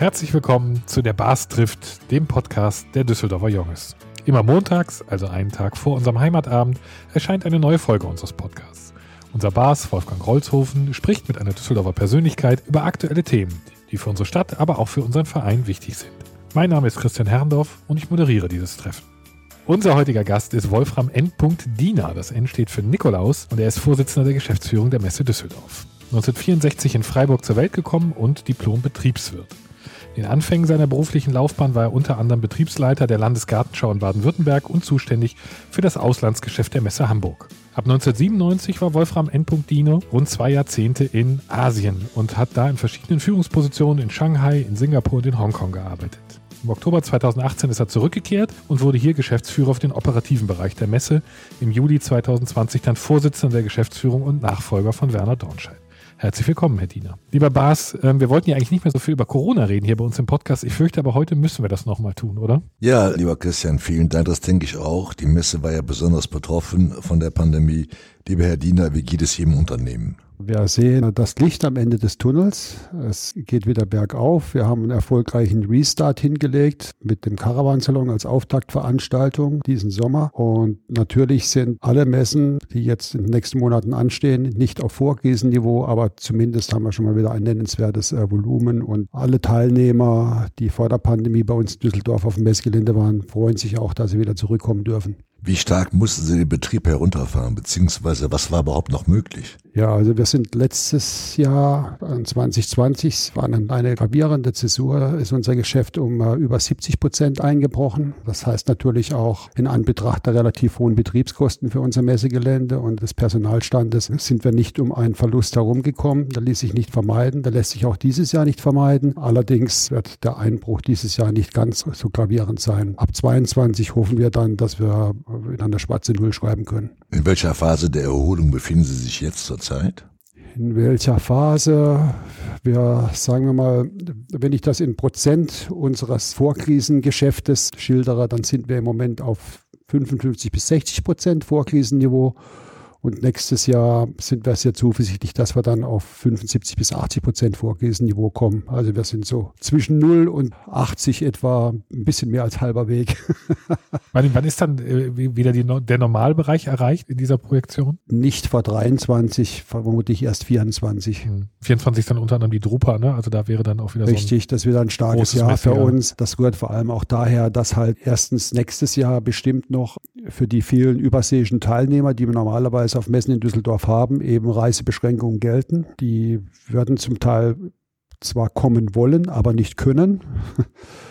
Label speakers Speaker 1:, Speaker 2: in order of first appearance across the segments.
Speaker 1: Herzlich willkommen zu der Bars trifft, dem Podcast der Düsseldorfer Junges. Immer montags, also einen Tag vor unserem Heimatabend, erscheint eine neue Folge unseres Podcasts. Unser Bars Wolfgang Rolzhofen spricht mit einer Düsseldorfer Persönlichkeit über aktuelle Themen, die für unsere Stadt, aber auch für unseren Verein wichtig sind. Mein Name ist Christian Herrndorf und ich moderiere dieses Treffen. Unser heutiger Gast ist Wolfram N. Diener. Das N steht für Nikolaus und er ist Vorsitzender der Geschäftsführung der Messe Düsseldorf. 1964 in Freiburg zur Welt gekommen und Diplom-Betriebswirt. In Anfängen seiner beruflichen Laufbahn war er unter anderem Betriebsleiter der Landesgartenschau in Baden-Württemberg und zuständig für das Auslandsgeschäft der Messe Hamburg. Ab 1997 war Wolfram N. Dino rund zwei Jahrzehnte in Asien und hat da in verschiedenen Führungspositionen in Shanghai, in Singapur und in Hongkong gearbeitet. Im Oktober 2018 ist er zurückgekehrt und wurde hier Geschäftsführer auf den operativen Bereich der Messe. Im Juli 2020 dann Vorsitzender der Geschäftsführung und Nachfolger von Werner Dornscheid. Herzlich willkommen, Herr Diener. Lieber Bas, ähm, wir wollten ja eigentlich nicht mehr so viel über Corona reden hier bei uns im Podcast. Ich fürchte aber heute müssen wir das nochmal tun, oder?
Speaker 2: Ja, lieber Christian, vielen Dank. Das denke ich auch. Die Messe war ja besonders betroffen von der Pandemie. Lieber Herr Diener, wie geht es im Unternehmen?
Speaker 3: Wir sehen das Licht am Ende des Tunnels. Es geht wieder bergauf. Wir haben einen erfolgreichen Restart hingelegt mit dem Caravansalon als Auftaktveranstaltung diesen Sommer. Und natürlich sind alle Messen, die jetzt in den nächsten Monaten anstehen, nicht auf Vorkrisenniveau, aber zumindest haben wir schon mal wieder ein nennenswertes äh, Volumen. Und alle Teilnehmer, die vor der Pandemie bei uns in Düsseldorf auf dem Messgelände waren, freuen sich auch, dass sie wieder zurückkommen dürfen.
Speaker 2: Wie stark mussten Sie den Betrieb herunterfahren, beziehungsweise was war überhaupt noch möglich?
Speaker 3: Ja, also wir sind letztes Jahr, 2020, war eine gravierende Zäsur, ist unser Geschäft um uh, über 70 Prozent eingebrochen. Das heißt natürlich auch in Anbetracht der relativ hohen Betriebskosten für unser Messegelände und des Personalstandes sind wir nicht um einen Verlust herumgekommen. Da ließ sich nicht vermeiden, da lässt sich auch dieses Jahr nicht vermeiden. Allerdings wird der Einbruch dieses Jahr nicht ganz so gravierend sein. Ab 22 hoffen wir dann, dass wir in einer schwarze Null schreiben können.
Speaker 2: In welcher Phase der Erholung befinden Sie sich jetzt zurzeit?
Speaker 3: In welcher Phase? Wir sagen wir mal, wenn ich das in Prozent unseres Vorkrisengeschäftes schildere, dann sind wir im Moment auf 55 bis 60 Prozent Vorkrisenniveau. Und nächstes Jahr sind wir sehr zuversichtlich, dass wir dann auf 75 bis 80 Prozent Vorkrisenniveau kommen. Also wir sind so zwischen 0 und 80 etwa ein bisschen mehr als halber Weg.
Speaker 1: wann, wann, ist dann äh, wieder die, der Normalbereich erreicht in dieser Projektion?
Speaker 3: Nicht vor 23, vermutlich erst 24. Hm.
Speaker 1: 24 ist dann unter anderem die Drupa, ne? Also da wäre dann auch wieder
Speaker 3: Richtig, so Richtig, das wird ein starkes Jahr für uns. Das rührt vor allem auch daher, dass halt erstens nächstes Jahr bestimmt noch für die vielen überseeischen Teilnehmer, die wir normalerweise auf Messen in Düsseldorf haben, eben Reisebeschränkungen gelten. Die werden zum Teil zwar kommen wollen, aber nicht können.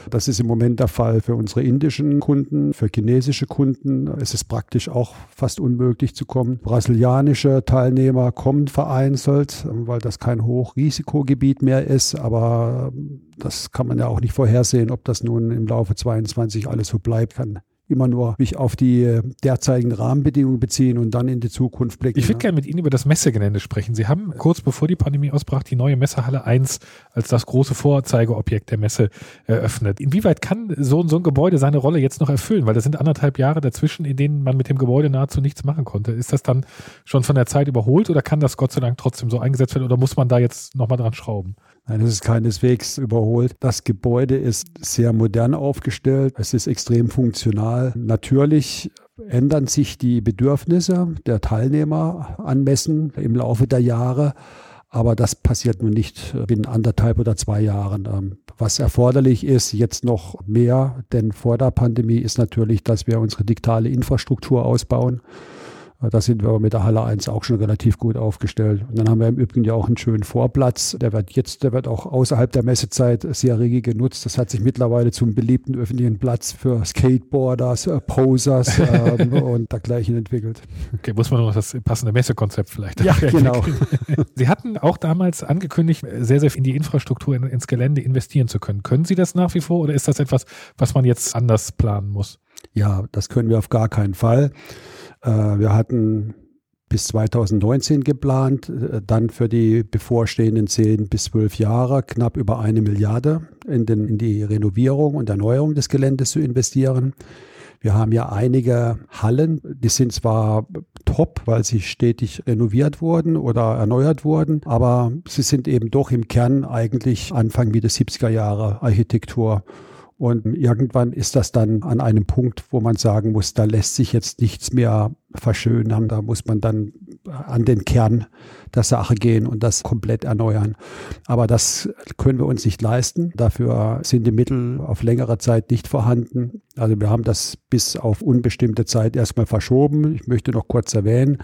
Speaker 3: Das ist im Moment der Fall für unsere indischen Kunden, für chinesische Kunden ist es praktisch auch fast unmöglich zu kommen. Brasilianische Teilnehmer kommen vereinzelt, weil das kein Hochrisikogebiet mehr ist, aber das kann man ja auch nicht vorhersehen, ob das nun im Laufe 22 alles so bleibt kann immer nur mich auf die äh, derzeitigen Rahmenbedingungen beziehen und dann in die Zukunft blicken.
Speaker 1: Ich würde gerne mit Ihnen über das Messegelände sprechen. Sie haben kurz bevor die Pandemie ausbrach die neue Messehalle 1 als das große Vorzeigeobjekt der Messe eröffnet. Inwieweit kann so, so ein Gebäude seine Rolle jetzt noch erfüllen? Weil das sind anderthalb Jahre dazwischen, in denen man mit dem Gebäude nahezu nichts machen konnte. Ist das dann schon von der Zeit überholt oder kann das Gott sei Dank trotzdem so eingesetzt werden oder muss man da jetzt nochmal dran schrauben?
Speaker 3: Nein, das ist keineswegs überholt. Das Gebäude ist sehr modern aufgestellt. Es ist extrem funktional. Natürlich ändern sich die Bedürfnisse der Teilnehmer an Messen im Laufe der Jahre. Aber das passiert nun nicht binnen anderthalb oder zwei Jahren. Ähm, was erforderlich ist, jetzt noch mehr, denn vor der Pandemie ist natürlich, dass wir unsere digitale Infrastruktur ausbauen. Da sind wir mit der Halle 1 auch schon relativ gut aufgestellt. Und dann haben wir im Übrigen ja auch einen schönen Vorplatz. Der wird jetzt, der wird auch außerhalb der Messezeit sehr rege genutzt. Das hat sich mittlerweile zum beliebten öffentlichen Platz für Skateboarders, äh, Posers ähm, und dergleichen entwickelt.
Speaker 1: Okay, muss man noch das passende Messekonzept vielleicht.
Speaker 3: Ja, genau.
Speaker 1: Sie hatten auch damals angekündigt, sehr, sehr in die Infrastruktur, in, ins Gelände investieren zu können. Können Sie das nach wie vor oder ist das etwas, was man jetzt anders planen muss?
Speaker 3: Ja, das können wir auf gar keinen Fall. Äh, wir hatten bis 2019 geplant, äh, dann für die bevorstehenden zehn bis zwölf Jahre knapp über eine Milliarde in, den, in die Renovierung und Erneuerung des Geländes zu investieren. Wir haben ja einige Hallen, die sind zwar top, weil sie stetig renoviert wurden oder erneuert wurden, aber sie sind eben doch im Kern eigentlich Anfang Mitte 70er Jahre Architektur. Und irgendwann ist das dann an einem Punkt, wo man sagen muss, da lässt sich jetzt nichts mehr verschönern. Da muss man dann an den Kern der Sache gehen und das komplett erneuern. Aber das können wir uns nicht leisten. Dafür sind die Mittel auf längere Zeit nicht vorhanden. Also wir haben das bis auf unbestimmte Zeit erstmal verschoben. Ich möchte noch kurz erwähnen,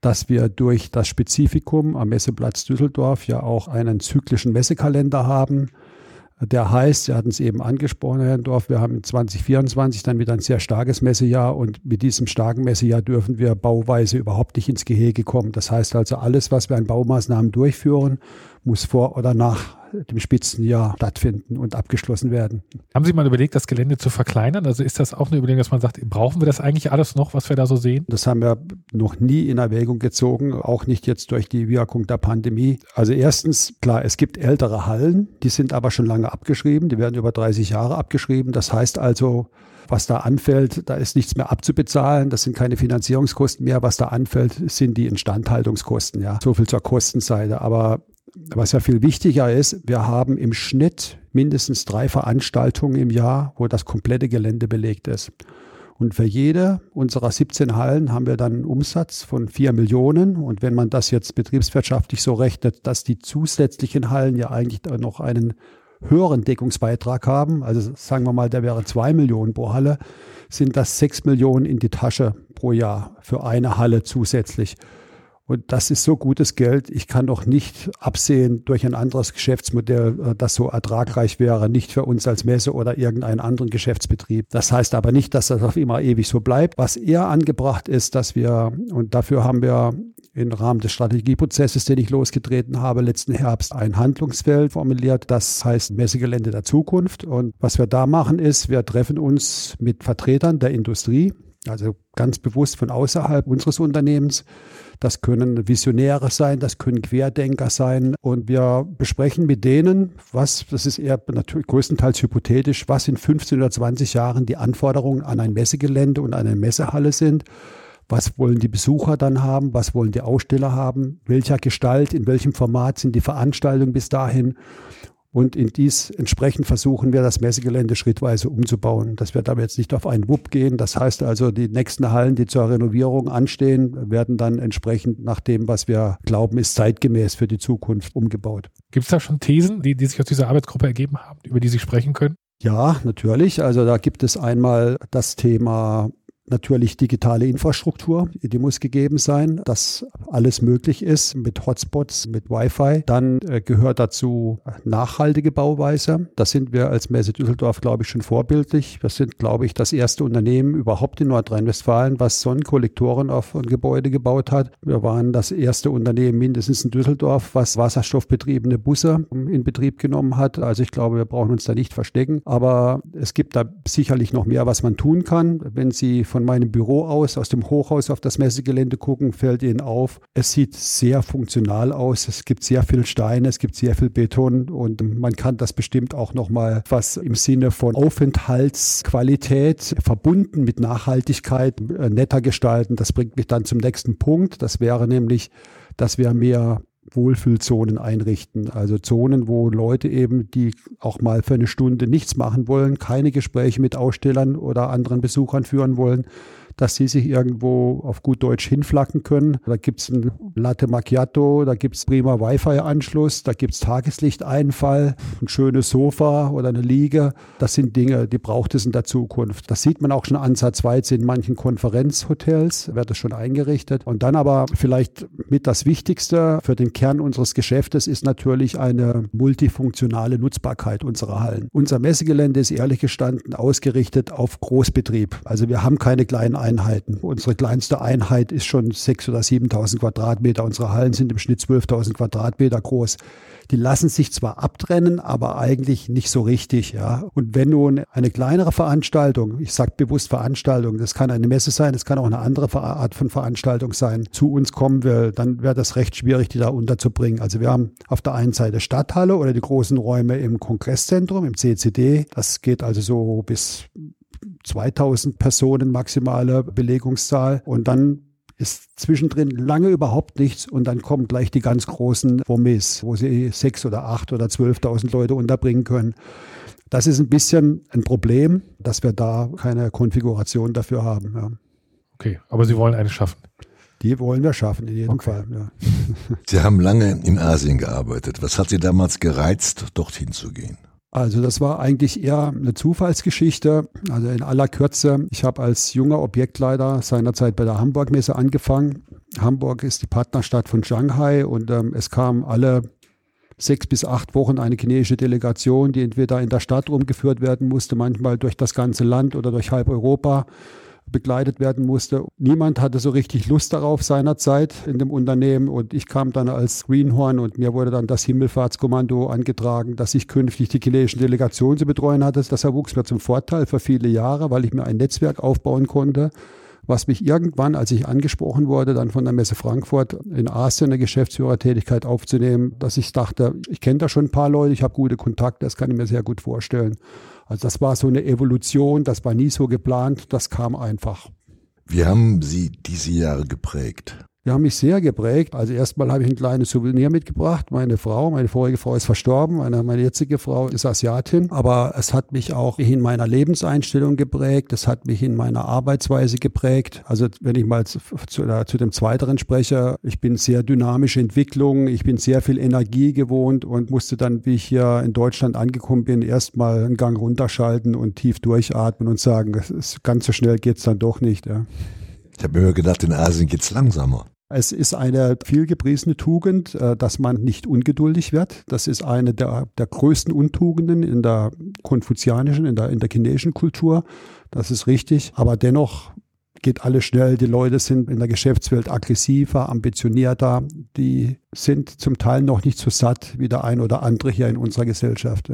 Speaker 3: dass wir durch das Spezifikum am Messeplatz Düsseldorf ja auch einen zyklischen Messekalender haben der heißt, Sie hatten es eben angesprochen, Herr Dorf, wir haben 2024 dann wieder ein sehr starkes Messejahr und mit diesem starken Messejahr dürfen wir bauweise überhaupt nicht ins Gehege kommen. Das heißt also, alles, was wir an Baumaßnahmen durchführen, muss vor oder nach dem Spitzenjahr stattfinden und abgeschlossen werden.
Speaker 1: Haben Sie mal überlegt, das Gelände zu verkleinern? Also ist das auch eine Überlegung, dass man sagt, brauchen wir das eigentlich alles noch, was wir da so sehen?
Speaker 3: Das haben wir noch nie in Erwägung gezogen, auch nicht jetzt durch die Wirkung der Pandemie. Also erstens, klar, es gibt ältere Hallen, die sind aber schon lange abgeschrieben, die werden über 30 Jahre abgeschrieben. Das heißt also, was da anfällt, da ist nichts mehr abzubezahlen, das sind keine Finanzierungskosten mehr. Was da anfällt, sind die Instandhaltungskosten, ja. So viel zur Kostenseite. Aber was ja viel wichtiger ist, wir haben im Schnitt mindestens drei Veranstaltungen im Jahr, wo das komplette Gelände belegt ist. Und für jede unserer 17 Hallen haben wir dann einen Umsatz von 4 Millionen. Und wenn man das jetzt betriebswirtschaftlich so rechnet, dass die zusätzlichen Hallen ja eigentlich noch einen höheren Deckungsbeitrag haben, also sagen wir mal, der wäre 2 Millionen pro Halle, sind das 6 Millionen in die Tasche pro Jahr für eine Halle zusätzlich. Und das ist so gutes Geld. Ich kann doch nicht absehen durch ein anderes Geschäftsmodell, äh, das so ertragreich wäre, nicht für uns als Messe oder irgendeinen anderen Geschäftsbetrieb. Das heißt aber nicht, dass das auf immer ewig so bleibt. Was eher angebracht ist, dass wir, und dafür haben wir im Rahmen des Strategieprozesses, den ich losgetreten habe, letzten Herbst ein Handlungsfeld formuliert. Das heißt Messegelände der Zukunft. Und was wir da machen ist, wir treffen uns mit Vertretern der Industrie, also ganz bewusst von außerhalb unseres Unternehmens. Das können Visionäre sein, das können Querdenker sein. Und wir besprechen mit denen, was, das ist eher natürlich größtenteils hypothetisch, was in 15 oder 20 Jahren die Anforderungen an ein Messegelände und eine Messehalle sind. Was wollen die Besucher dann haben? Was wollen die Aussteller haben? Welcher Gestalt, in welchem Format sind die Veranstaltungen bis dahin? Und in dies entsprechend versuchen wir, das Messegelände schrittweise umzubauen. Das wird aber jetzt nicht auf einen Wupp gehen. Das heißt also, die nächsten Hallen, die zur Renovierung anstehen, werden dann entsprechend nach dem, was wir glauben, ist zeitgemäß für die Zukunft umgebaut.
Speaker 1: Gibt es da schon Thesen, die, die sich aus dieser Arbeitsgruppe ergeben haben, über die Sie sprechen können?
Speaker 3: Ja, natürlich. Also da gibt es einmal das Thema Natürlich digitale Infrastruktur, die muss gegeben sein, dass alles möglich ist mit Hotspots, mit Wi-Fi. Dann äh, gehört dazu nachhaltige Bauweise. Da sind wir als Messe Düsseldorf, glaube ich, schon vorbildlich. Wir sind, glaube ich, das erste Unternehmen überhaupt in Nordrhein-Westfalen, was Sonnenkollektoren auf ein Gebäude gebaut hat. Wir waren das erste Unternehmen mindestens in Düsseldorf, was wasserstoffbetriebene Busse in Betrieb genommen hat. Also ich glaube, wir brauchen uns da nicht verstecken. Aber es gibt da sicherlich noch mehr, was man tun kann. Wenn Sie von von meinem Büro aus, aus dem Hochhaus auf das Messegelände gucken, fällt Ihnen auf, es sieht sehr funktional aus. Es gibt sehr viel Steine, es gibt sehr viel Beton und man kann das bestimmt auch nochmal was im Sinne von Aufenthaltsqualität verbunden mit Nachhaltigkeit äh, netter gestalten. Das bringt mich dann zum nächsten Punkt. Das wäre nämlich, dass wir mehr Wohlfühlzonen einrichten. Also Zonen, wo Leute eben, die auch mal für eine Stunde nichts machen wollen, keine Gespräche mit Ausstellern oder anderen Besuchern führen wollen, dass sie sich irgendwo auf gut Deutsch hinflacken können. Da gibt es ein Latte Macchiato, da gibt es prima Wi-Fi-Anschluss, da gibt es Tageslichteinfall, ein schönes Sofa oder eine Liege. Das sind Dinge, die braucht es in der Zukunft. Das sieht man auch schon ansatzweise in manchen Konferenzhotels, wird das schon eingerichtet. Und dann aber vielleicht mit das Wichtigste für den Kern unseres Geschäftes ist natürlich eine multifunktionale Nutzbarkeit unserer Hallen. Unser Messegelände ist ehrlich gestanden ausgerichtet auf Großbetrieb. Also wir haben keine kleinen Einheiten. Unsere kleinste Einheit ist schon 6.000 oder 7.000 Quadratmeter. Unsere Hallen sind im Schnitt 12.000 Quadratmeter groß. Die lassen sich zwar abtrennen, aber eigentlich nicht so richtig. Ja. Und wenn nun eine kleinere Veranstaltung, ich sage bewusst Veranstaltung, das kann eine Messe sein, das kann auch eine andere Art von Veranstaltung sein, zu uns kommen will, dann wäre das recht schwierig, die da unterzubringen. Also wir haben auf der einen Seite Stadthalle oder die großen Räume im Kongresszentrum, im CCD. Das geht also so bis 2000 Personen maximale Belegungszahl und dann ist zwischendrin lange überhaupt nichts und dann kommen gleich die ganz großen Wommis, wo sie sechs oder acht oder zwölftausend Leute unterbringen können. Das ist ein bisschen ein Problem, dass wir da keine Konfiguration dafür haben. Ja.
Speaker 1: Okay, aber Sie wollen eine schaffen.
Speaker 3: Die wollen wir schaffen, in jedem okay. Fall. Ja.
Speaker 2: Sie haben lange in Asien gearbeitet. Was hat Sie damals gereizt, dorthin zu gehen?
Speaker 3: Also das war eigentlich eher eine Zufallsgeschichte. Also in aller Kürze, ich habe als junger Objektleiter seinerzeit bei der Hamburg-Messe angefangen. Hamburg ist die Partnerstadt von Shanghai und ähm, es kam alle sechs bis acht Wochen eine chinesische Delegation, die entweder in der Stadt rumgeführt werden musste, manchmal durch das ganze Land oder durch halb Europa begleitet werden musste. Niemand hatte so richtig Lust darauf seinerzeit in dem Unternehmen und ich kam dann als Greenhorn und mir wurde dann das Himmelfahrtskommando angetragen, dass ich künftig die chinesischen Delegationen zu betreuen hatte. Das erwuchs mir zum Vorteil für viele Jahre, weil ich mir ein Netzwerk aufbauen konnte was mich irgendwann, als ich angesprochen wurde, dann von der Messe Frankfurt in Asien eine Geschäftsführertätigkeit aufzunehmen, dass ich dachte, ich kenne da schon ein paar Leute, ich habe gute Kontakte, das kann ich mir sehr gut vorstellen. Also das war so eine Evolution, das war nie so geplant, das kam einfach.
Speaker 2: Wie haben Sie diese Jahre geprägt?
Speaker 3: Die haben mich sehr geprägt. Also erstmal habe ich ein kleines Souvenir mitgebracht. Meine Frau, meine vorige Frau ist verstorben, meine, meine jetzige Frau ist Asiatin. Aber es hat mich auch in meiner Lebenseinstellung geprägt. Es hat mich in meiner Arbeitsweise geprägt. Also wenn ich mal zu, zu, zu dem Zweiteren spreche, ich bin sehr dynamische Entwicklung. Ich bin sehr viel Energie gewohnt und musste dann, wie ich hier in Deutschland angekommen bin, erstmal einen Gang runterschalten und tief durchatmen und sagen, ganz so schnell geht's dann doch nicht. Ja.
Speaker 2: Ich habe mir gedacht, in Asien geht's langsamer.
Speaker 3: Es ist eine vielgepriesene Tugend, äh, dass man nicht ungeduldig wird. Das ist eine der, der größten Untugenden in der konfuzianischen, in der, in der chinesischen Kultur. Das ist richtig. Aber dennoch geht alles schnell. Die Leute sind in der Geschäftswelt aggressiver, ambitionierter. Die sind zum Teil noch nicht so satt wie der ein oder andere hier in unserer Gesellschaft.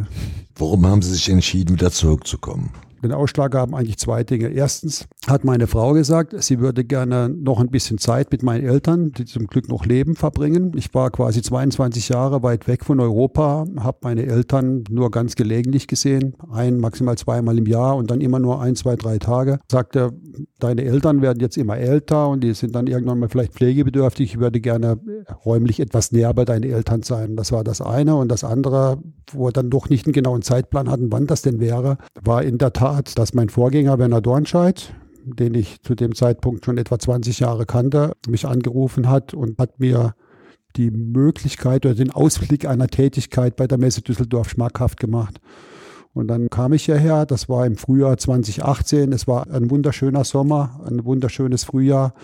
Speaker 2: Warum haben Sie sich entschieden, wieder zurückzukommen?
Speaker 3: Den Ausschlag haben eigentlich zwei Dinge. Erstens hat meine Frau gesagt, sie würde gerne noch ein bisschen Zeit mit meinen Eltern, die zum Glück noch leben, verbringen. Ich war quasi 22 Jahre weit weg von Europa, habe meine Eltern nur ganz gelegentlich gesehen, ein, maximal zweimal im Jahr und dann immer nur ein, zwei, drei Tage. Sagte, deine Eltern werden jetzt immer älter und die sind dann irgendwann mal vielleicht pflegebedürftig. Ich würde gerne räumlich etwas näher bei deinen Eltern sein. Das war das eine. Und das andere, wo wir dann doch nicht einen genauen Zeitplan hatten, wann das denn wäre, war in der Tat Tat, dass mein Vorgänger Werner Dornscheid, den ich zu dem Zeitpunkt schon etwa 20 Jahre kannte, mich angerufen hat und hat mir die Möglichkeit oder den Ausblick einer Tätigkeit bei der Messe Düsseldorf schmackhaft gemacht. Und dann kam ich hierher, das war im Frühjahr 2018, es war ein wunderschöner Sommer, ein wunderschönes Frühjahr.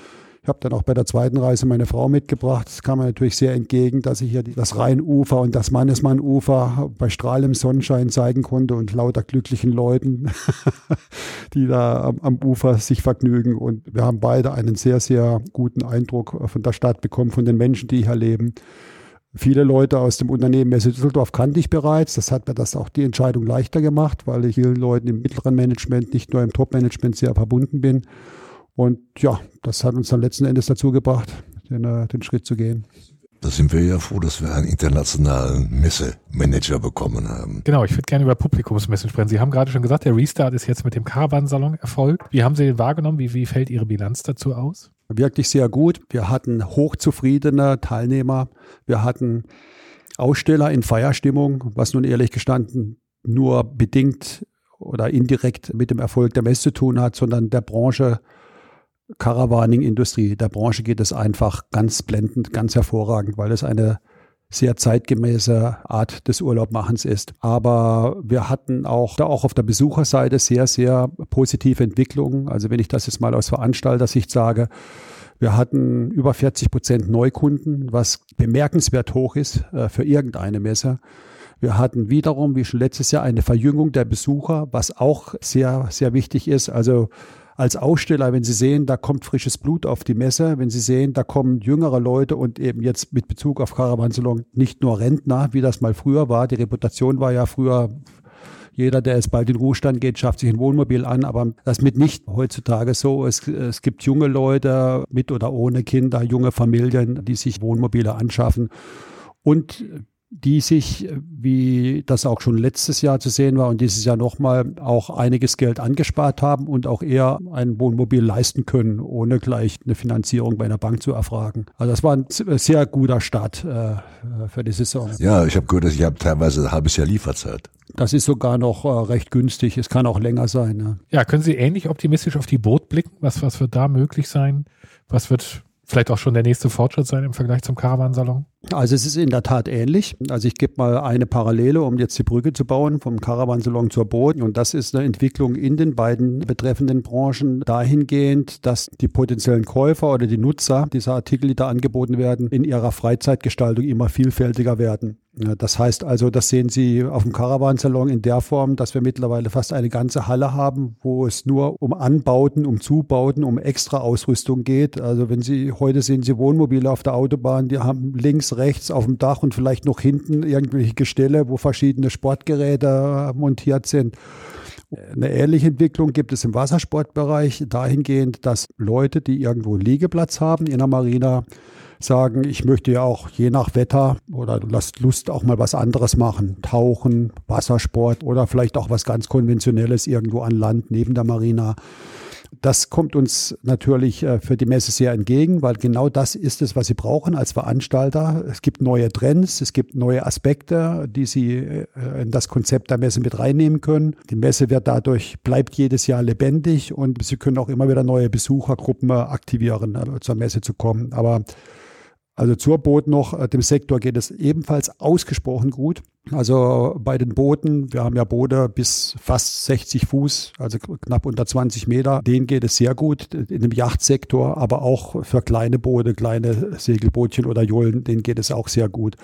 Speaker 3: Ich habe dann auch bei der zweiten Reise meine Frau mitgebracht. Es kam mir natürlich sehr entgegen, dass ich hier das Rheinufer und das Mannesmannufer bei strahlendem Sonnenschein zeigen konnte und lauter glücklichen Leuten, die da am, am, Ufer sich vergnügen. Und wir haben beide einen sehr, sehr guten Eindruck von der Stadt bekommen, von den Menschen, die hier leben. Viele Leute aus dem Unternehmen Messe Düsseldorf kannte ich bereits. Das hat mir das auch die Entscheidung leichter gemacht, weil ich vielen Leuten im mittleren Management, nicht nur im Top-Management sehr verbunden bin. Und ja, das hat uns dann letzten Endes dazu gebracht, den, äh, den Schritt zu gehen.
Speaker 2: Da sind wir ja froh, dass wir einen internationalen Messemanager bekommen haben.
Speaker 1: Genau, ich würde gerne über Publikumsmessen sprechen. Sie haben gerade schon gesagt, der Restart ist jetzt mit dem Caravan-Salon erfolgt. Wie haben Sie den wahrgenommen? Wie, wie fällt Ihre Bilanz dazu aus?
Speaker 3: Wirklich sehr gut. Wir hatten hochzufriedene Teilnehmer. Wir hatten Aussteller in Feierstimmung, was nun ehrlich gestanden nur bedingt oder indirekt mit dem Erfolg der Messe zu tun hat, sondern der Branche Caravaning-Industrie. Der Branche geht es einfach ganz blendend, ganz hervorragend, weil es eine sehr zeitgemäße Art des Urlaubmachens ist. Aber wir hatten auch da auch auf der Besucherseite sehr, sehr positive Entwicklungen. Also wenn ich das jetzt mal aus Veranstalter-Sicht sage, wir hatten über 40 Prozent Neukunden, was bemerkenswert hoch ist äh, für irgendeine Messe. Wir hatten wiederum, wie schon letztes Jahr, eine Verjüngung der Besucher, was auch sehr, sehr wichtig ist. Also als Aussteller, wenn Sie sehen, da kommt frisches Blut auf die Messe, wenn Sie sehen, da kommen jüngere Leute und eben jetzt mit Bezug auf Caravansalon nicht nur Rentner, wie das mal früher war. Die Reputation war ja früher jeder, der jetzt bald in Ruhestand geht, schafft sich ein Wohnmobil an, aber das ist mitnichten heutzutage so. Es, es gibt junge Leute mit oder ohne Kinder, junge Familien, die sich Wohnmobile anschaffen. Und die sich, wie das auch schon letztes Jahr zu sehen war und dieses Jahr nochmal, auch einiges Geld angespart haben und auch eher ein Wohnmobil leisten können, ohne gleich eine Finanzierung bei einer Bank zu erfragen. Also das war ein sehr guter Start äh, für die Saison.
Speaker 2: Ja, ich habe gehört, dass ich habe teilweise ein halbes Jahr Lieferzeit.
Speaker 3: Das ist sogar noch äh, recht günstig. Es kann auch länger sein.
Speaker 1: Ne? Ja, können Sie ähnlich optimistisch auf die Boot blicken? Was, was wird da möglich sein? Was wird vielleicht auch schon der nächste Fortschritt sein im Vergleich zum Caravansalon?
Speaker 3: Also es ist in der Tat ähnlich. Also ich gebe mal eine Parallele, um jetzt die Brücke zu bauen vom Caravansalon zur Boot. Und das ist eine Entwicklung in den beiden betreffenden Branchen dahingehend, dass die potenziellen Käufer oder die Nutzer dieser Artikel, die da angeboten werden, in ihrer Freizeitgestaltung immer vielfältiger werden. Das heißt also, das sehen Sie auf dem Caravansalon in der Form, dass wir mittlerweile fast eine ganze Halle haben, wo es nur um Anbauten, um Zubauten, um extra Ausrüstung geht. Also wenn Sie heute sehen Sie Wohnmobile auf der Autobahn, die haben links rechts auf dem Dach und vielleicht noch hinten irgendwelche Gestelle, wo verschiedene Sportgeräte montiert sind. Eine ähnliche Entwicklung gibt es im Wassersportbereich dahingehend, dass Leute, die irgendwo Liegeplatz haben in der Marina, sagen, ich möchte ja auch je nach Wetter oder hast Lust auch mal was anderes machen. Tauchen, Wassersport oder vielleicht auch was ganz Konventionelles irgendwo an Land neben der Marina. Das kommt uns natürlich äh, für die Messe sehr entgegen, weil genau das ist es, was Sie brauchen als Veranstalter. Es gibt neue Trends, es gibt neue Aspekte, die Sie äh, in das Konzept der Messe mit reinnehmen können. Die Messe wird dadurch, bleibt jedes Jahr lebendig und Sie können auch immer wieder neue Besuchergruppen aktivieren, äh, zur Messe zu kommen. Aber also zur Boot noch, äh, dem Sektor geht es ebenfalls ausgesprochen gut. Also bei den Booten, wir haben ja Boote bis fast 60 Fuß, also knapp unter 20 Meter, denen geht es sehr gut in dem Yachtsektor, aber auch für kleine Boote, kleine Segelbootchen oder Jollen, denen geht es auch sehr gut.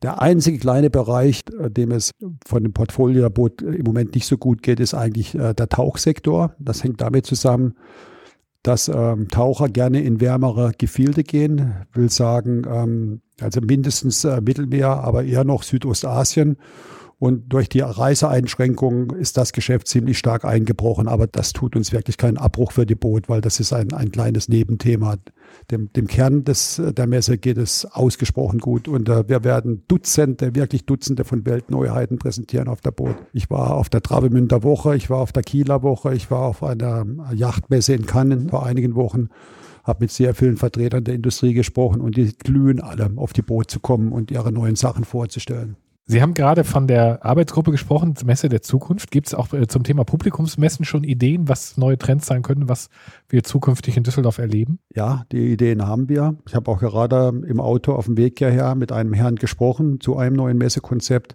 Speaker 3: Der einzige kleine Bereich, äh, dem es von dem Portfolio der Boot im Moment nicht so gut geht, ist eigentlich äh, der Tauchsektor. Das hängt damit zusammen, dass ähm, Taucher gerne in wärmere Gefilde gehen, will sagen, ähm, also mindestens äh, Mittelmeer, aber eher noch Südostasien. Und durch die Reiseeinschränkungen ist das Geschäft ziemlich stark eingebrochen. Aber das tut uns wirklich keinen Abbruch für die Boot, weil das ist ein, ein kleines Nebenthema. Dem, dem Kern des, der Messe geht es ausgesprochen gut. Und äh, wir werden Dutzende, wirklich Dutzende von Weltneuheiten präsentieren auf der Boot. Ich war auf der Travemünder Woche, ich war auf der Kieler Woche, ich war auf einer Yachtmesse in Cannes vor einigen Wochen habe mit sehr vielen Vertretern der Industrie gesprochen und die glühen alle, auf die Boot zu kommen und ihre neuen Sachen vorzustellen.
Speaker 1: Sie haben gerade von der Arbeitsgruppe gesprochen, Messe der Zukunft. Gibt es auch äh, zum Thema Publikumsmessen schon Ideen, was neue Trends sein können, was wir zukünftig in Düsseldorf erleben?
Speaker 3: Ja, die Ideen haben wir. Ich habe auch gerade im Auto auf dem Weg hierher mit einem Herrn gesprochen zu einem neuen Messekonzept.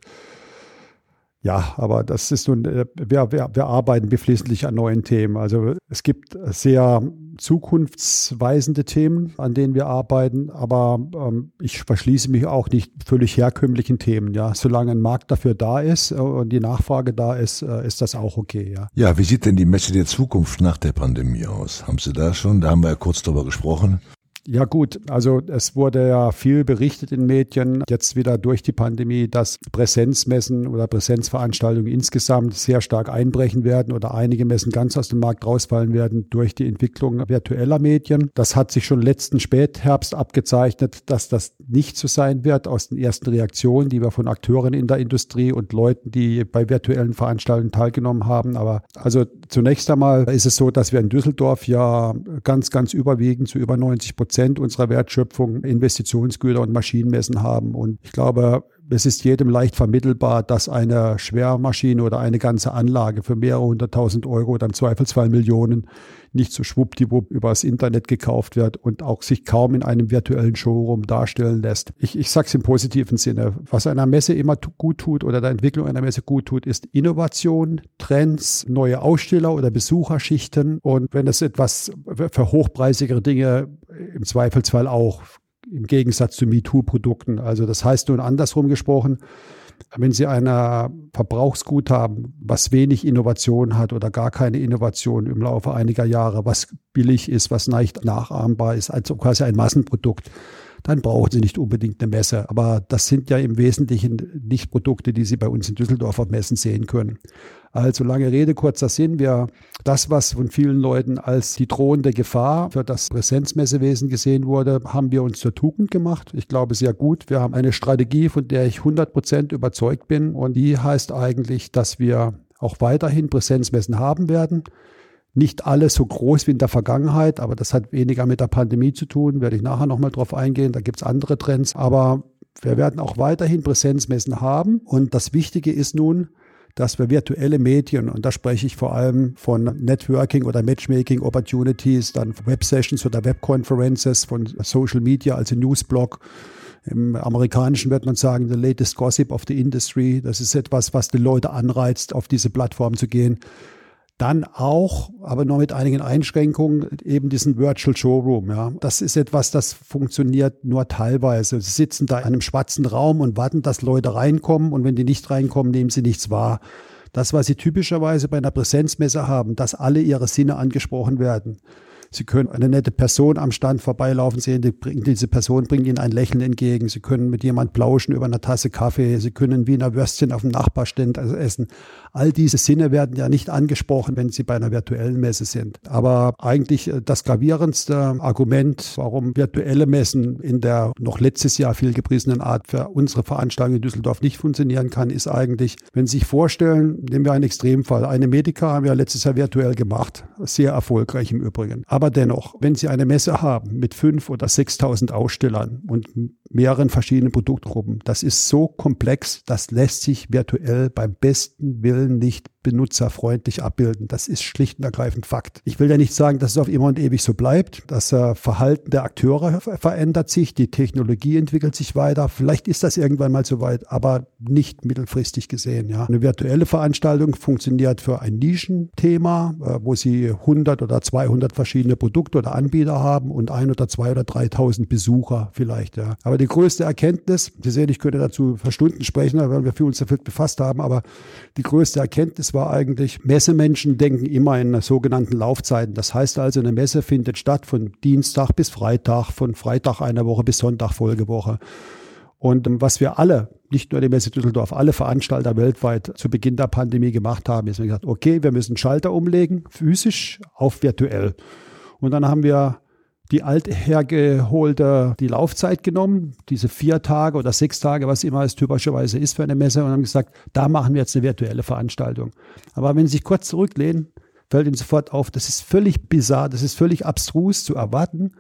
Speaker 3: Ja, aber das ist nun, äh, wir, wir, wir arbeiten beflissentlich an neuen Themen. Also es gibt sehr zukunftsweisende Themen, an denen wir arbeiten, aber ähm, ich verschließe mich auch nicht völlig herkömmlichen Themen. Ja, solange ein Markt dafür da ist äh, und die Nachfrage da ist, äh, ist das auch okay. Ja.
Speaker 2: ja, wie sieht denn die Messe der Zukunft nach der Pandemie aus? Haben Sie da schon? Da haben wir ja kurz drüber gesprochen.
Speaker 3: Ja gut, also es wurde ja viel berichtet in Medien, jetzt wieder durch die Pandemie, dass Präsenzmessen oder Präsenzveranstaltungen insgesamt sehr stark einbrechen werden oder einige Messen ganz aus dem Markt rausfallen werden durch die Entwicklung virtueller Medien. Das hat sich schon letzten Spätherbst abgezeichnet, dass das nicht so sein wird aus den ersten Reaktionen, die wir von Akteuren in der Industrie und Leuten, die bei virtuellen Veranstaltungen teilgenommen haben. Aber also zunächst einmal ist es so, dass wir in Düsseldorf ja ganz, ganz überwiegend zu über 90 Prozent Prozent unserer Wertschöpfung Investitionsgüter und Maschinenmessen haben. Und ich glaube, es ist jedem leicht vermittelbar, dass eine Schwermaschine oder eine ganze Anlage für mehrere hunderttausend Euro oder im Zweifelsfall Millionen nicht so schwuppdiwupp übers Internet gekauft wird und auch sich kaum in einem virtuellen Showroom darstellen lässt. Ich, ich sage es im positiven Sinne. Was einer Messe immer gut tut oder der Entwicklung einer Messe gut tut, ist Innovation, Trends, neue Aussteller oder Besucherschichten und wenn es etwas für hochpreisigere Dinge im Zweifelsfall auch im Gegensatz zu MeToo-Produkten. Also das heißt nun andersrum gesprochen, wenn Sie ein Verbrauchsgut haben, was wenig Innovation hat oder gar keine Innovation im Laufe einiger Jahre, was billig ist, was leicht nachahmbar ist, also quasi ein Massenprodukt, dann brauchen Sie nicht unbedingt eine Messe. Aber das sind ja im Wesentlichen nicht Produkte, die Sie bei uns in Düsseldorf auf Messen sehen können. Also lange Rede, kurzer Sinn. Wir, das, was von vielen Leuten als die drohende Gefahr für das Präsenzmessewesen gesehen wurde, haben wir uns zur Tugend gemacht. Ich glaube sehr gut. Wir haben eine Strategie, von der ich 100 Prozent überzeugt bin. Und die heißt eigentlich, dass wir auch weiterhin Präsenzmessen haben werden. Nicht alle so groß wie in der Vergangenheit, aber das hat weniger mit der Pandemie zu tun, werde ich nachher nochmal drauf eingehen. Da gibt es andere Trends. Aber wir werden auch weiterhin Präsenzmessen haben. Und das Wichtige ist nun, dass wir virtuelle Medien, und da spreche ich vor allem von Networking oder Matchmaking Opportunities, dann Web-Sessions oder Web-Conferences, von Social Media, also Newsblog, im Amerikanischen wird man sagen, the latest gossip of the industry. Das ist etwas, was die Leute anreizt, auf diese Plattform zu gehen. Dann auch, aber nur mit einigen Einschränkungen, eben diesen Virtual Showroom. Ja. Das ist etwas, das funktioniert nur teilweise. Sie sitzen da in einem schwarzen Raum und warten, dass Leute reinkommen und wenn die nicht reinkommen, nehmen sie nichts wahr. Das, was sie typischerweise bei einer Präsenzmesse haben, dass alle ihre Sinne angesprochen werden. Sie können eine nette Person am Stand vorbeilaufen sehen, die diese Person bringt Ihnen ein Lächeln entgegen. Sie können mit jemand plauschen über eine Tasse Kaffee. Sie können Wiener Würstchen auf dem Nachbarstand essen. All diese Sinne werden ja nicht angesprochen, wenn Sie bei einer virtuellen Messe sind. Aber eigentlich äh, das gravierendste Argument, warum virtuelle Messen in der noch letztes Jahr viel gepriesenen Art für unsere Veranstaltung in Düsseldorf nicht funktionieren kann, ist eigentlich, wenn Sie sich vorstellen, nehmen wir einen Extremfall. Eine Medica haben wir letztes Jahr virtuell gemacht. Sehr erfolgreich im Übrigen. Aber dennoch, wenn Sie eine Messe haben mit fünf oder 6.000 Ausstellern und mehreren verschiedenen Produktgruppen, das ist so komplex, das lässt sich virtuell beim besten Willen nicht benutzerfreundlich abbilden. Das ist schlicht und ergreifend Fakt. Ich will ja nicht sagen, dass es auf immer und ewig so bleibt. Das äh, Verhalten der Akteure verändert sich, die Technologie entwickelt sich weiter. Vielleicht ist das irgendwann mal so weit, aber nicht mittelfristig gesehen. Ja. Eine virtuelle Veranstaltung funktioniert für ein Nischenthema, äh, wo Sie 100 oder 200 verschiedene Produkte oder Anbieter haben und ein oder zwei oder 3.000 Besucher vielleicht. Ja. Aber die größte Erkenntnis, Sie sehen, ich könnte dazu für Stunden sprechen, weil wir für uns dafür befasst haben, aber die größte Erkenntnis war eigentlich, Messemenschen denken immer in sogenannten Laufzeiten. Das heißt also, eine Messe findet statt von Dienstag bis Freitag, von Freitag einer Woche bis Sonntag Folgewoche. Und ähm, was wir alle, nicht nur die Messe Düsseldorf, alle Veranstalter weltweit zu Beginn der Pandemie gemacht haben, ist, wir gesagt, okay, wir müssen Schalter umlegen, physisch auf virtuell. Und dann haben wir die althergeholte die Laufzeit genommen, diese vier Tage oder sechs Tage, was immer es typischerweise ist für eine Messe, und haben gesagt, da machen wir jetzt eine virtuelle Veranstaltung. Aber wenn Sie sich kurz zurücklehnen, fällt Ihnen sofort auf, das ist völlig bizarr, das ist völlig abstrus zu erwarten,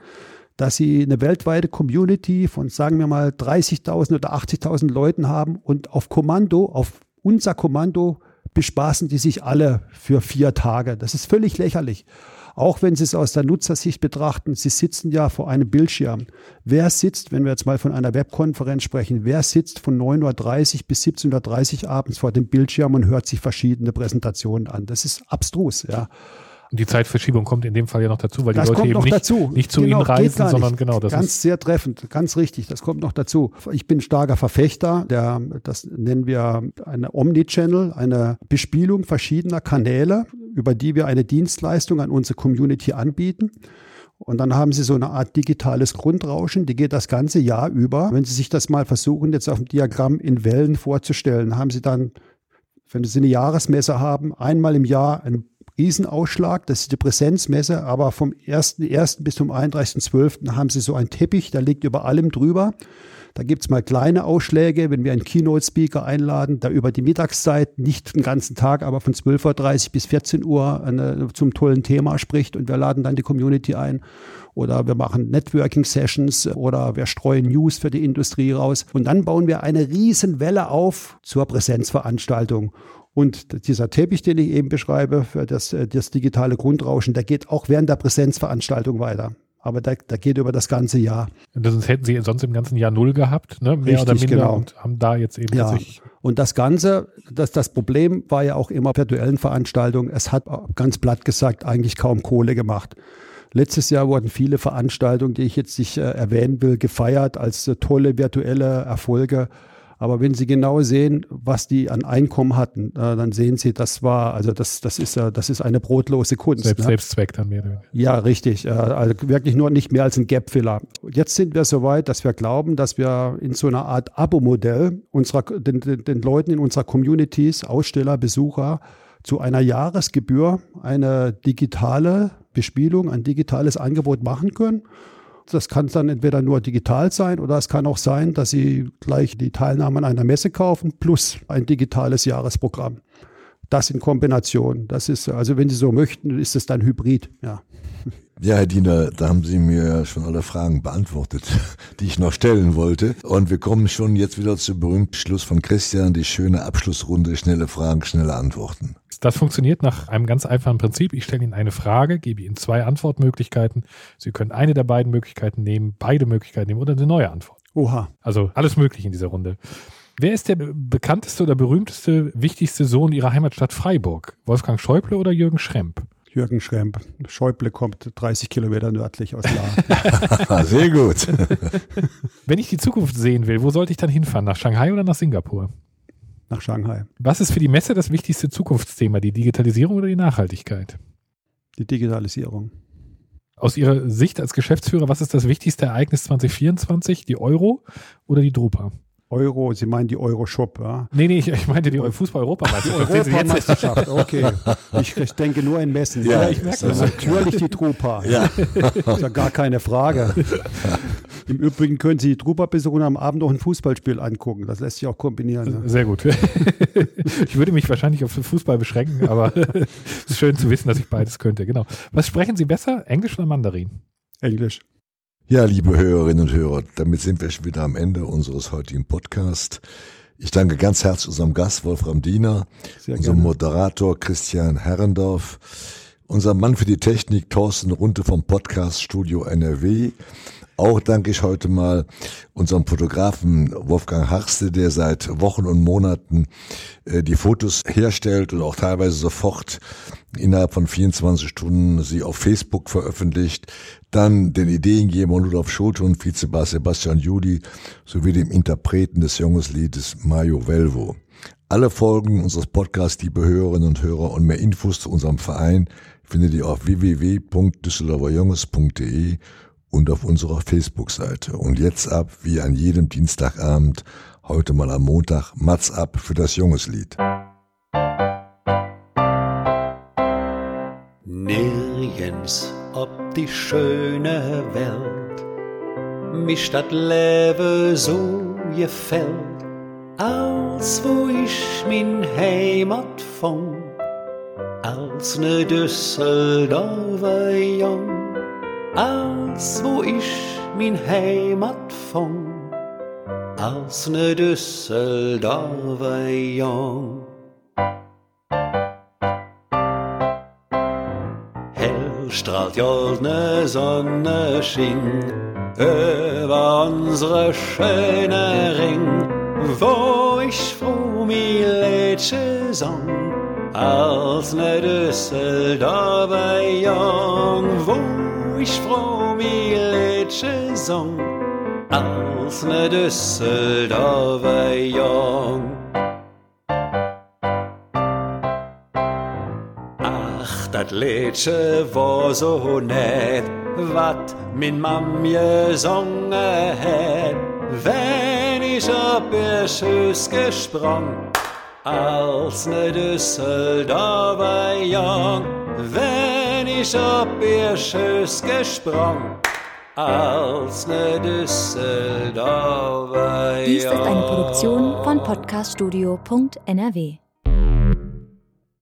Speaker 3: dass Sie eine weltweite Community von, sagen wir mal, 30.000 oder 80.000 Leuten haben und auf Kommando, auf unser Kommando bespaßen die sich alle für vier Tage. Das ist völlig lächerlich. Auch wenn Sie es aus der Nutzersicht betrachten, Sie sitzen ja vor einem Bildschirm. Wer sitzt, wenn wir jetzt mal von einer Webkonferenz sprechen, wer sitzt von 9.30 Uhr bis 17.30 Uhr abends vor dem Bildschirm und hört sich verschiedene Präsentationen an? Das ist abstrus, ja.
Speaker 1: Die Zeitverschiebung kommt in dem Fall ja noch dazu, weil das die Leute eben nicht, dazu. nicht zu genau, ihnen reisen, sondern genau
Speaker 3: das Ganz sehr treffend, ganz richtig, das kommt noch dazu. Ich bin starker Verfechter, der, das nennen wir eine Omnichannel, eine Bespielung verschiedener Kanäle, über die wir eine Dienstleistung an unsere Community anbieten. Und dann haben Sie so eine Art digitales Grundrauschen, die geht das ganze Jahr über. Wenn Sie sich das mal versuchen, jetzt auf dem Diagramm in Wellen vorzustellen, haben Sie dann, wenn Sie eine Jahresmesse haben, einmal im Jahr ein Riesenausschlag, das ist die Präsenzmesse, aber vom 1.1. bis zum 31.12. haben sie so einen Teppich, der liegt über allem drüber. Da gibt's mal kleine Ausschläge, wenn wir einen Keynote-Speaker einladen, der über die Mittagszeit, nicht den ganzen Tag, aber von 12.30 Uhr bis 14 Uhr eine, zum tollen Thema spricht und wir laden dann die Community ein. Oder wir machen Networking-Sessions oder wir streuen News für die Industrie raus. Und dann bauen wir eine Riesenwelle auf zur Präsenzveranstaltung. Und dieser Teppich, den ich eben beschreibe, für das, äh, das digitale Grundrauschen, der geht auch während der Präsenzveranstaltung weiter. Aber der, der geht über das ganze Jahr.
Speaker 1: Das hätten Sie sonst im ganzen Jahr null gehabt, ne? mehr Richtig, oder minder, genau. und haben da jetzt eben
Speaker 3: ja. Und das Ganze, das, das Problem war ja auch immer virtuellen Veranstaltungen. Es hat ganz platt gesagt eigentlich kaum Kohle gemacht. Letztes Jahr wurden viele Veranstaltungen, die ich jetzt nicht äh, erwähnen will, gefeiert als äh, tolle virtuelle Erfolge. Aber wenn Sie genau sehen, was die an Einkommen hatten, äh, dann sehen Sie, das war, also das, das ist ja, das ist eine brotlose Kunst.
Speaker 1: Selbst, ne? Selbstzweck dann mehr.
Speaker 3: Ja, richtig. Äh, also wirklich nur nicht mehr als ein Gapfiller. Jetzt sind wir so weit, dass wir glauben, dass wir in so einer Art Abo-Modell unserer, den, den, den Leuten in unserer Communities, Aussteller, Besucher, zu einer Jahresgebühr eine digitale Bespielung, ein digitales Angebot machen können. Das kann dann entweder nur digital sein oder es kann auch sein, dass Sie gleich die Teilnahme an einer Messe kaufen plus ein digitales Jahresprogramm. Das in Kombination. Das ist, also wenn Sie so möchten, ist es dann Hybrid, ja.
Speaker 2: Ja, Herr Diener, da haben Sie mir schon alle Fragen beantwortet, die ich noch stellen wollte. Und wir kommen schon jetzt wieder zum berühmten Schluss von Christian, die schöne Abschlussrunde, schnelle Fragen, schnelle Antworten.
Speaker 1: Das funktioniert nach einem ganz einfachen Prinzip. Ich stelle Ihnen eine Frage, gebe Ihnen zwei Antwortmöglichkeiten. Sie können eine der beiden Möglichkeiten nehmen, beide Möglichkeiten nehmen oder eine neue Antwort.
Speaker 3: Oha.
Speaker 1: Also alles möglich in dieser Runde. Wer ist der bekannteste oder berühmteste, wichtigste Sohn Ihrer Heimatstadt Freiburg? Wolfgang Schäuble oder Jürgen Schremp?
Speaker 3: Jürgen Schremp. Schäuble kommt 30 Kilometer nördlich aus
Speaker 2: La. Sehr gut.
Speaker 1: Wenn ich die Zukunft sehen will, wo sollte ich dann hinfahren? Nach Shanghai oder nach Singapur?
Speaker 3: Nach Shanghai.
Speaker 1: Was ist für die Messe das wichtigste Zukunftsthema? Die Digitalisierung oder die Nachhaltigkeit?
Speaker 3: Die Digitalisierung.
Speaker 1: Aus Ihrer Sicht als Geschäftsführer, was ist das wichtigste Ereignis 2024? Die Euro oder die Drupa?
Speaker 3: Euro, Sie meinen die Euro-Shop, ja?
Speaker 1: Nee, nee, ich, ich meinte die Fußball-Europameisterschaft.
Speaker 3: Europameisterschaft, okay. Ich, ich, denke nur in Messen.
Speaker 2: Ja, ja ich merke
Speaker 3: das. Natürlich die Trupa. Ja. Das ist ja gar keine Frage. Im Übrigen können Sie die Trupa-Besucher am Abend noch ein Fußballspiel angucken. Das lässt sich auch kombinieren.
Speaker 1: Ne? Sehr gut. Ich würde mich wahrscheinlich auf den Fußball beschränken, aber es ist schön zu wissen, dass ich beides könnte. Genau. Was sprechen Sie besser, Englisch oder Mandarin?
Speaker 3: Englisch.
Speaker 2: Ja, liebe Hörerinnen und Hörer, damit sind wir schon wieder am Ende unseres heutigen Podcasts. Ich danke ganz herzlich unserem Gast Wolfram Diener, Sehr unserem gerne. Moderator Christian Herrendorf, unserem Mann für die Technik Thorsten Runte vom Podcast Studio NRW, auch danke ich heute mal unserem Fotografen Wolfgang Harste, der seit Wochen und Monaten äh, die Fotos herstellt und auch teilweise sofort innerhalb von 24 Stunden sie auf Facebook veröffentlicht. Dann den Ideengeber Rudolf Schulte und Vizebass Sebastian Judi sowie dem Interpreten des Jungesliedes Mario Velvo. Alle Folgen unseres Podcasts, liebe Hörerinnen und Hörer und mehr Infos zu unserem Verein findet ihr auf www.düsseldorferjunges.de und auf unserer Facebook-Seite. Und jetzt ab, wie an jedem Dienstagabend, heute mal am Montag, Mats ab für das Jungeslied.
Speaker 4: Nirgends ob die schöne Welt mich das Leben so gefällt, als wo ich min Heimat fang, als ne Düsseldorfer Jung als wo ich min Heimat fang, als ne Düsseldorfer Jung. Hell strahlt goldne Sonne schien über unsere schöne Ring, wo ich froh mi Lädsche sang, als ne Düsseldorfer Jung, ich froh mi Lädsche song, als ne Düsseldorfer Jung. Ach, dat Lädsche war so nett, wat min Mam gesungen het, wenn ich ob ihr Schüss gesprungen als ne Düsseldorfer Jung, wenn ich ob ihr Schöss gesprungen, als ne Düsseldorfer.
Speaker 5: Dies ist eine Produktion von podcaststudio.nrw.